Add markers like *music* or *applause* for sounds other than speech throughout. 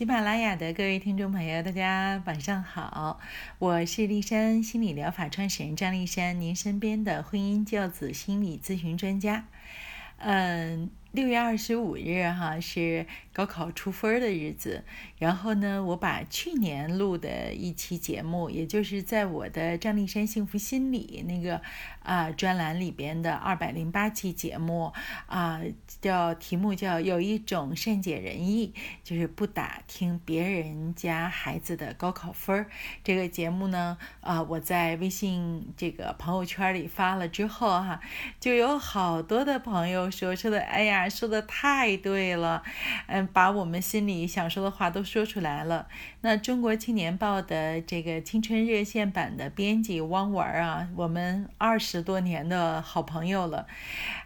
喜马拉雅的各位听众朋友，大家晚上好，我是丽珊心理疗法创始人张丽珊，您身边的婚姻教子心理咨询专家。嗯，六月二十五日哈是高考出分的日子，然后呢，我把去年录的一期节目，也就是在我的张丽山幸福心理那个啊专栏里边的二百零八期节目啊，叫题目叫有一种善解人意，就是不打听别人家孩子的高考分儿。这个节目呢啊，我在微信这个朋友圈里发了之后哈，就有好多的朋友。说说的，哎呀，说的太对了，嗯，把我们心里想说的话都说出来了。那中国青年报的这个青春热线版的编辑汪文啊，我们二十多年的好朋友了，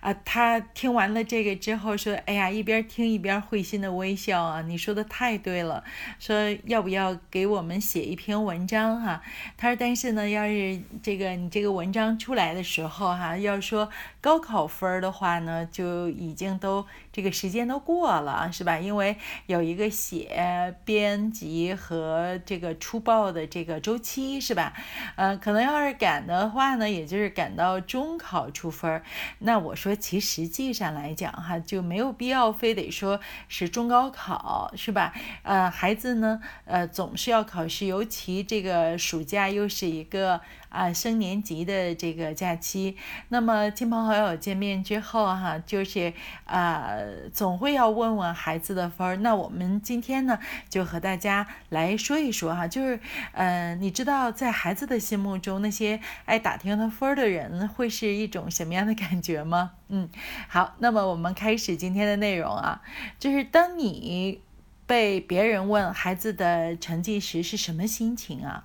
啊，他听完了这个之后说，哎呀，一边听一边会心的微笑啊，你说的太对了，说要不要给我们写一篇文章哈？他说，但是呢，要是这个你这个文章出来的时候哈，要说高考分的话呢？就已经都这个时间都过了，是吧？因为有一个写、编辑和这个出报的这个周期，是吧？呃，可能要是赶的话呢，也就是赶到中考出分儿。那我说，其实际上来讲哈，就没有必要非得说是中高考，是吧？呃，孩子呢，呃，总是要考试，尤其这个暑假又是一个。啊，升年级的这个假期，那么亲朋好友见面之后哈，就是啊，总会要问问孩子的分儿。那我们今天呢，就和大家来说一说哈，就是嗯，你知道在孩子的心目中，那些爱打听他分儿的人会是一种什么样的感觉吗？嗯，好，那么我们开始今天的内容啊，就是当你被别人问孩子的成绩时，是什么心情啊？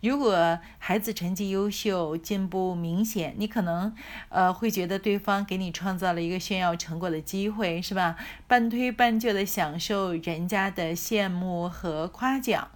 如果孩子成绩优秀、进步明显，你可能呃会觉得对方给你创造了一个炫耀成果的机会，是吧？半推半就的享受人家的羡慕和夸奖，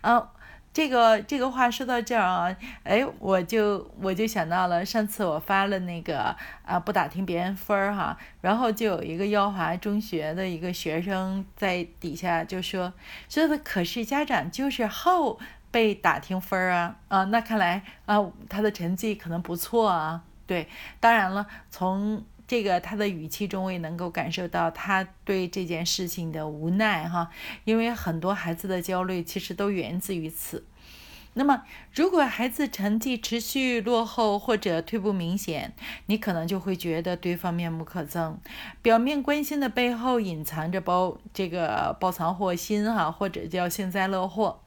啊，这个这个话说到这儿啊，哎，我就我就想到了上次我发了那个啊不打听别人分儿哈，然后就有一个耀华中学的一个学生在底下就说说的，可是家长就是好。被打听分儿啊啊，那看来啊，他的成绩可能不错啊。对，当然了，从这个他的语气中，我也能够感受到他对这件事情的无奈哈。因为很多孩子的焦虑其实都源自于此。那么，如果孩子成绩持续落后或者退步明显，你可能就会觉得对方面目可憎，表面关心的背后隐藏着包这个包藏祸心哈，或者叫幸灾乐祸。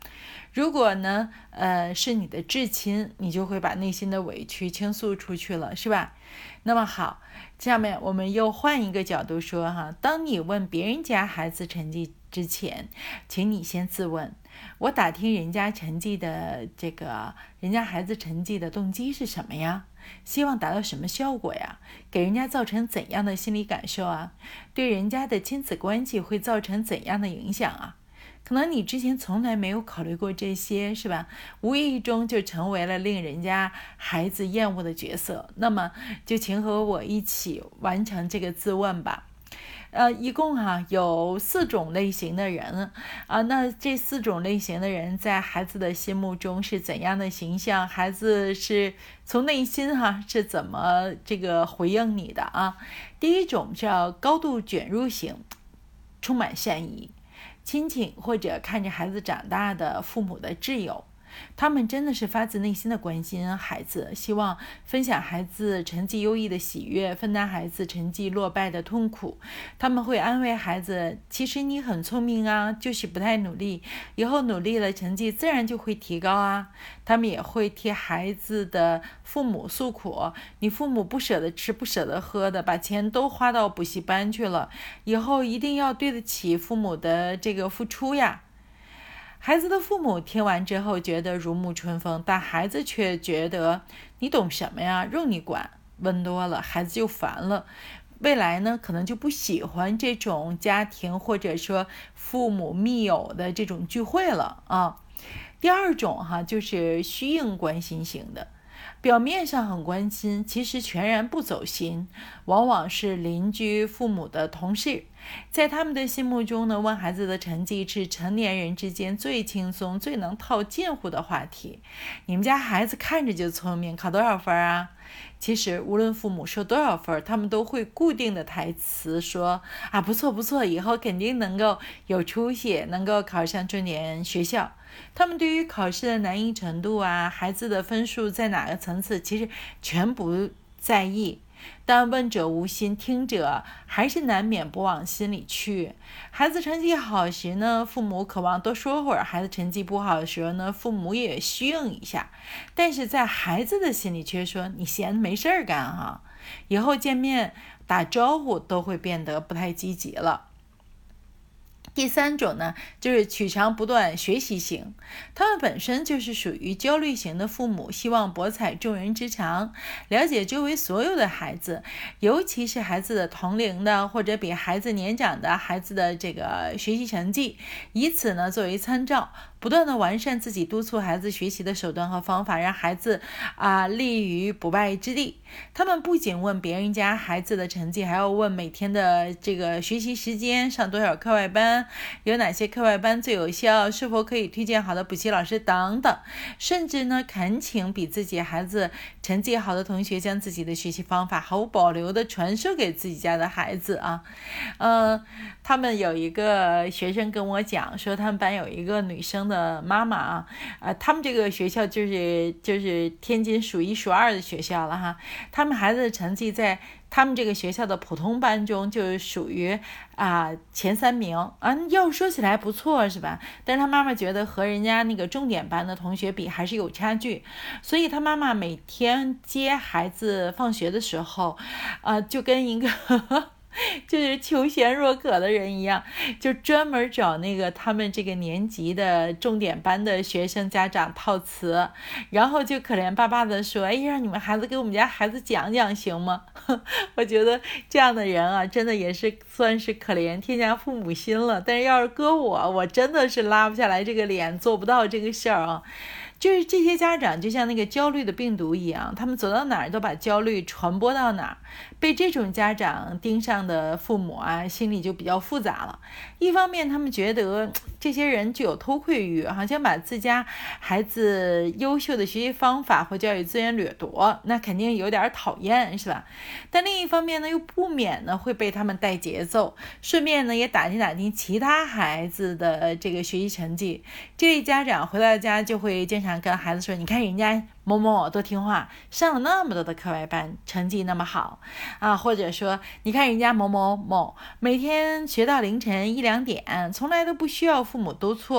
如果呢，呃，是你的至亲，你就会把内心的委屈倾诉出去了，是吧？那么好，下面我们又换一个角度说哈，当你问别人家孩子成绩之前，请你先自问：我打听人家成绩的这个人家孩子成绩的动机是什么呀？希望达到什么效果呀？给人家造成怎样的心理感受啊？对人家的亲子关系会造成怎样的影响啊？可能你之前从来没有考虑过这些，是吧？无意中就成为了令人家孩子厌恶的角色。那么，就请和我一起完成这个自问吧。呃，一共哈有四种类型的人啊。那这四种类型的人在孩子的心目中是怎样的形象？孩子是从内心哈是怎么这个回应你的啊？第一种叫高度卷入型，充满善意。亲戚或者看着孩子长大的父母的挚友。他们真的是发自内心的关心孩子，希望分享孩子成绩优异的喜悦，分担孩子成绩落败的痛苦。他们会安慰孩子：“其实你很聪明啊，就是不太努力，以后努力了，成绩自然就会提高啊。”他们也会替孩子的父母诉苦：“你父母不舍得吃，不舍得喝的，把钱都花到补习班去了，以后一定要对得起父母的这个付出呀。”孩子的父母听完之后觉得如沐春风，但孩子却觉得你懂什么呀？用你管？问多了，孩子就烦了。未来呢，可能就不喜欢这种家庭或者说父母密友的这种聚会了啊。第二种哈，就是虚应关心型的。表面上很关心，其实全然不走心，往往是邻居、父母的同事，在他们的心目中呢，问孩子的成绩是成年人之间最轻松、最能套近乎的话题。你们家孩子看着就聪明，考多少分啊？其实无论父母说多少分，他们都会固定的台词说啊，不错不错，以后肯定能够有出息，能够考上重点学校。他们对于考试的难易程度啊，孩子的分数在哪个层次，其实全不在意。但问者无心，听者还是难免不往心里去。孩子成绩好时呢，父母渴望多说会儿；孩子成绩不好的时候呢，父母也虚应一下。但是在孩子的心里却说：“你闲没事儿干哈，以后见面打招呼都会变得不太积极了。”第三种呢，就是取长补短学习型，他们本身就是属于焦虑型的父母，希望博采众人之长，了解周围所有的孩子，尤其是孩子的同龄的或者比孩子年长的孩子的这个学习成绩，以此呢作为参照。不断的完善自己督促孩子学习的手段和方法，让孩子啊立于不败之地。他们不仅问别人家孩子的成绩，还要问每天的这个学习时间，上多少课外班，有哪些课外班最有效，是否可以推荐好的补习老师等等。甚至呢，恳请比自己孩子成绩好的同学将自己的学习方法毫无保留的传授给自己家的孩子啊。嗯，他们有一个学生跟我讲说，他们班有一个女生的。妈妈啊，啊，他们这个学校就是就是天津数一数二的学校了哈。他们孩子的成绩在他们这个学校的普通班中就属于啊前三名啊，要说起来不错是吧？但是他妈妈觉得和人家那个重点班的同学比还是有差距，所以他妈妈每天接孩子放学的时候，啊，就跟一个。就是求贤若渴的人一样，就专门找那个他们这个年级的重点班的学生家长套词，然后就可怜巴巴的说：“哎，让你们孩子给我们家孩子讲讲行吗？” *laughs* 我觉得这样的人啊，真的也是算是可怜天下父母心了。但是要是搁我，我真的是拉不下来这个脸，做不到这个事儿啊。就是这些家长就像那个焦虑的病毒一样，他们走到哪儿都把焦虑传播到哪儿。被这种家长盯上的父母啊，心里就比较复杂了。一方面，他们觉得这些人具有偷窥欲，好像把自家孩子优秀的学习方法或教育资源掠夺，那肯定有点讨厌，是吧？但另一方面呢，又不免呢会被他们带节奏，顺便呢也打听打听其他孩子的这个学习成绩。这位家长回到家就会经常跟孩子说：“你看人家。”某某多听话，上了那么多的课外班，成绩那么好啊！或者说，你看人家某某某每天学到凌晨一两点，从来都不需要父母督促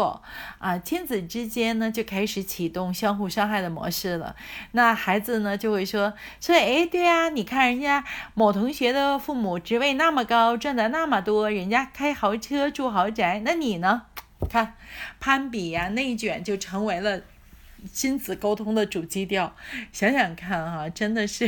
啊！亲子之间呢就开始启动相互伤害的模式了。那孩子呢就会说说，哎，对呀，你看人家某同学的父母职位那么高，赚的那么多，人家开豪车住豪宅，那你呢？看，攀比呀，内卷就成为了。亲子沟通的主基调，想想看哈，真的是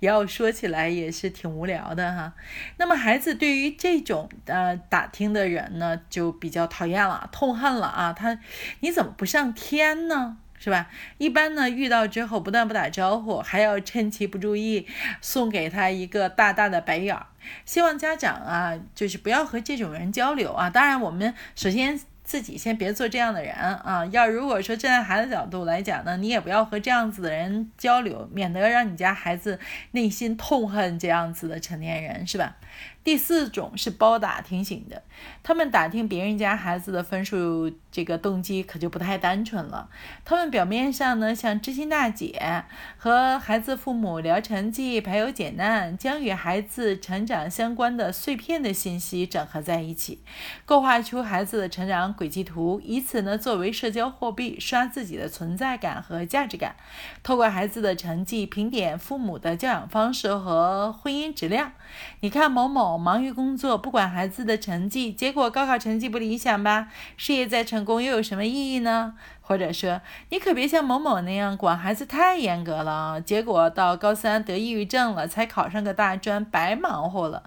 也 *laughs* 要说起来也是挺无聊的哈。那么孩子对于这种呃打听的人呢，就比较讨厌了，痛恨了啊。他你怎么不上天呢？是吧？一般呢遇到之后不但不打招呼，还要趁其不注意送给他一个大大的白眼儿。希望家长啊，就是不要和这种人交流啊。当然，我们首先。自己先别做这样的人啊！要如果说站在孩子角度来讲呢，你也不要和这样子的人交流，免得让你家孩子内心痛恨这样子的成年人，是吧？第四种是包打听型的，他们打听别人家孩子的分数，这个动机可就不太单纯了。他们表面上呢像知心大姐，和孩子父母聊成绩、排忧解难，将与孩子成长相关的碎片的信息整合在一起，构画出孩子的成长轨迹图，以此呢作为社交货币，刷自己的存在感和价值感。透过孩子的成绩评点父母的教养方式和婚姻质量。你看某某。忙于工作，不管孩子的成绩，结果高考成绩不理想吧？事业再成功又有什么意义呢？或者说你可别像某某那样管孩子太严格了，结果到高三得抑郁症了，才考上个大专，白忙活了。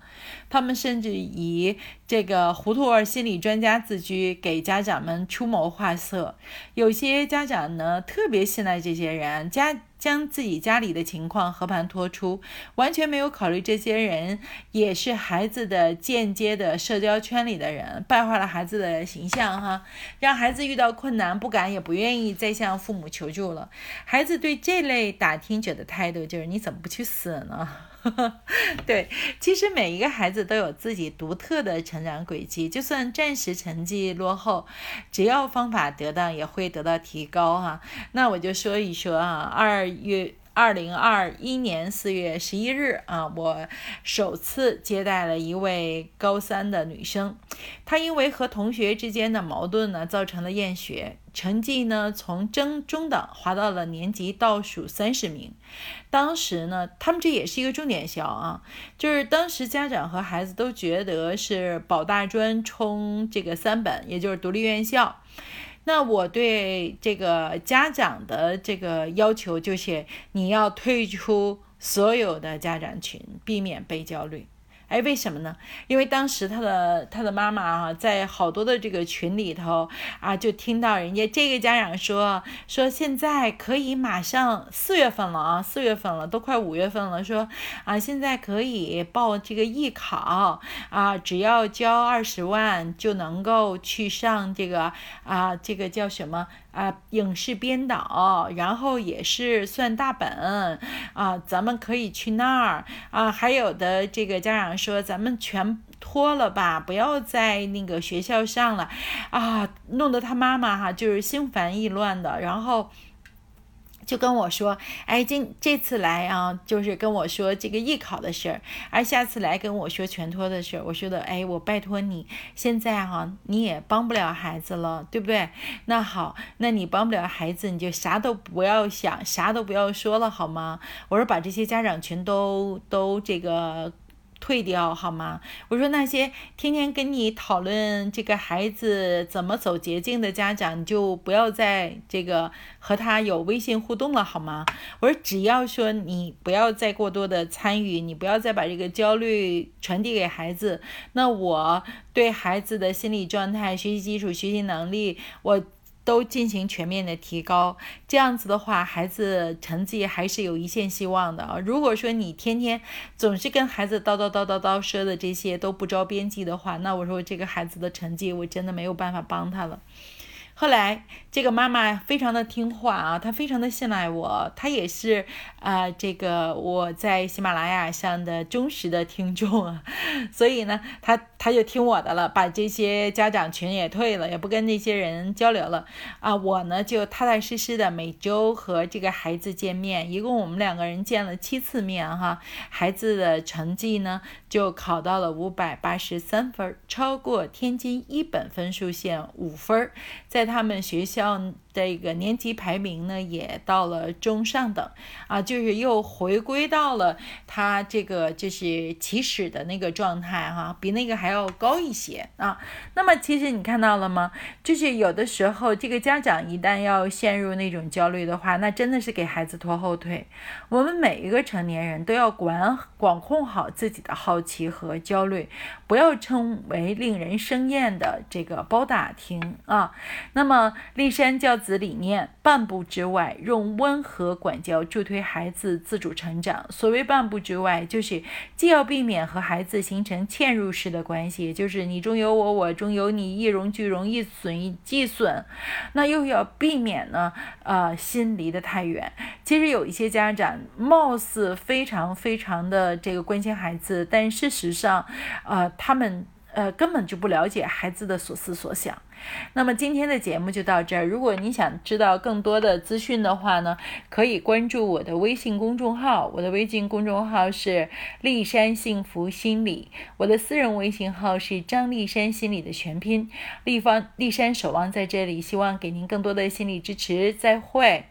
他们甚至以这个糊涂儿心理专家自居，给家长们出谋划策。有些家长呢，特别信赖这些人，家将自己家里的情况和盘托出，完全没有考虑这些人也是孩子的间接的社交圈里的人，败坏了孩子的形象哈，让孩子遇到困难不敢也不愿意再向父母求助了。孩子对这类打听者的态度就是：你怎么不去死呢？*laughs* 对，其实每一个孩子都有自己独特的成长轨迹，就算暂时成绩落后，只要方法得当，也会得到提高哈。那我就说一说啊，二月。二零二一年四月十一日啊，我首次接待了一位高三的女生，她因为和同学之间的矛盾呢，造成了厌学，成绩呢从中中等滑到了年级倒数三十名。当时呢，他们这也是一个重点校啊，就是当时家长和孩子都觉得是保大专冲这个三本，也就是独立院校。那我对这个家长的这个要求就是，你要退出所有的家长群，避免被焦虑。哎，为什么呢？因为当时他的他的妈妈啊，在好多的这个群里头啊，就听到人家这个家长说说现在可以马上四月份了啊，四月份了，都快五月份了，说啊现在可以报这个艺考啊，只要交二十万就能够去上这个啊，这个叫什么？啊，影视编导，然后也是算大本啊，咱们可以去那儿啊。还有的这个家长说，咱们全脱了吧，不要在那个学校上了啊，弄得他妈妈哈就是心烦意乱的，然后。就跟我说，哎，今这次来啊，就是跟我说这个艺考的事儿，而下次来跟我说全托的事儿。我说的，哎，我拜托你，现在哈你也帮不了孩子了，对不对？那好，那你帮不了孩子，你就啥都不要想，啥都不要说了，好吗？我说把这些家长群都都这个。退掉好吗？我说那些天天跟你讨论这个孩子怎么走捷径的家长，你就不要再这个和他有微信互动了好吗？我说只要说你不要再过多的参与，你不要再把这个焦虑传递给孩子，那我对孩子的心理状态、学习基础、学习能力，我。都进行全面的提高，这样子的话，孩子成绩还是有一线希望的啊。如果说你天天总是跟孩子叨叨叨叨叨说的这些都不着边际的话，那我说这个孩子的成绩我真的没有办法帮他了。后来，这个妈妈非常的听话啊，她非常的信赖我，她也是啊，这个我在喜马拉雅上的忠实的听众啊，所以呢，她她就听我的了，把这些家长群也退了，也不跟那些人交流了啊。我呢就踏踏实实的每周和这个孩子见面，一共我们两个人见了七次面哈。孩子的成绩呢就考到了五百八十三分，超过天津一本分数线五分，在。他们学校这个年级排名呢，也到了中上等啊，就是又回归到了他这个就是起始的那个状态哈，比那个还要高一些啊。那么其实你看到了吗？就是有的时候这个家长一旦要陷入那种焦虑的话，那真的是给孩子拖后腿。我们每一个成年人都要管管控好自己的好奇和焦虑，不要成为令人生厌的这个包打听啊。那么，立山教子理念，半步之外，用温和管教助推孩子自主成长。所谓半步之外，就是既要避免和孩子形成嵌入式的关系，就是你中有我，我中有你，一荣俱荣，一损一既损。那又要避免呢，呃，心离得太远。其实有一些家长貌似非常非常的这个关心孩子，但事实上，呃，他们呃根本就不了解孩子的所思所想。那么今天的节目就到这儿。如果你想知道更多的资讯的话呢，可以关注我的微信公众号。我的微信公众号是立山幸福心理，我的私人微信号是张立山心理的全拼。立方立山守望在这里，希望给您更多的心理支持。再会。